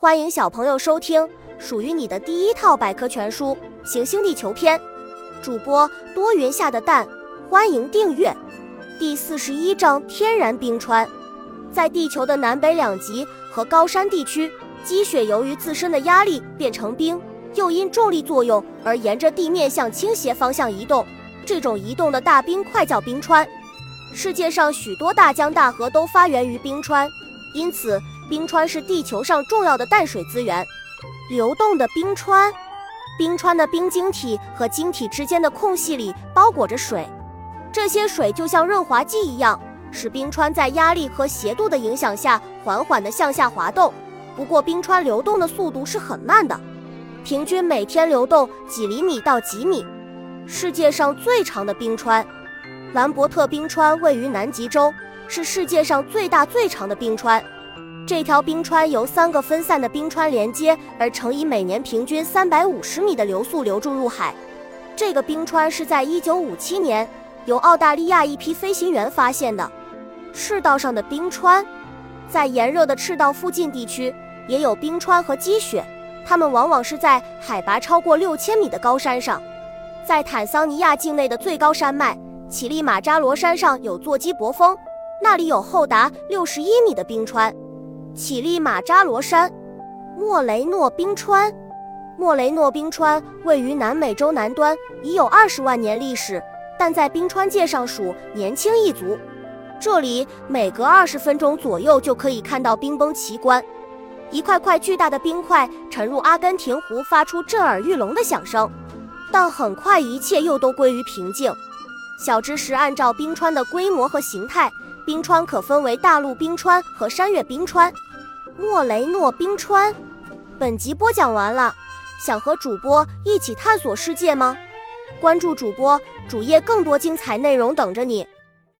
欢迎小朋友收听属于你的第一套百科全书《行星地球篇》，主播多云下的蛋，欢迎订阅。第四十一章：天然冰川。在地球的南北两极和高山地区，积雪由于自身的压力变成冰，又因重力作用而沿着地面向倾斜方向移动。这种移动的大冰块叫冰川。世界上许多大江大河都发源于冰川，因此。冰川是地球上重要的淡水资源，流动的冰川，冰川的冰晶体和晶体之间的空隙里包裹着水，这些水就像润滑剂一样，使冰川在压力和斜度的影响下缓缓地向下滑动。不过，冰川流动的速度是很慢的，平均每天流动几厘米到几米。世界上最长的冰川——兰伯特冰川，位于南极洲，是世界上最大最长的冰川。这条冰川由三个分散的冰川连接而成，以每年平均三百五十米的流速流注入海。这个冰川是在一九五七年由澳大利亚一批飞行员发现的。赤道上的冰川，在炎热的赤道附近地区也有冰川和积雪，它们往往是在海拔超过六千米的高山上。在坦桑尼亚境内的最高山脉乞力马扎罗山上有座基博峰，那里有厚达六十一米的冰川。乞力马扎罗山，莫雷诺冰川。莫雷诺冰川位于南美洲南端，已有二十万年历史，但在冰川界上属年轻一族。这里每隔二十分钟左右就可以看到冰崩奇观，一块块巨大的冰块沉入阿根廷湖，发出震耳欲聋的响声。但很快一切又都归于平静。小知识：按照冰川的规模和形态，冰川可分为大陆冰川和山岳冰川。莫雷诺冰川，本集播讲完了，想和主播一起探索世界吗？关注主播主页，更多精彩内容等着你。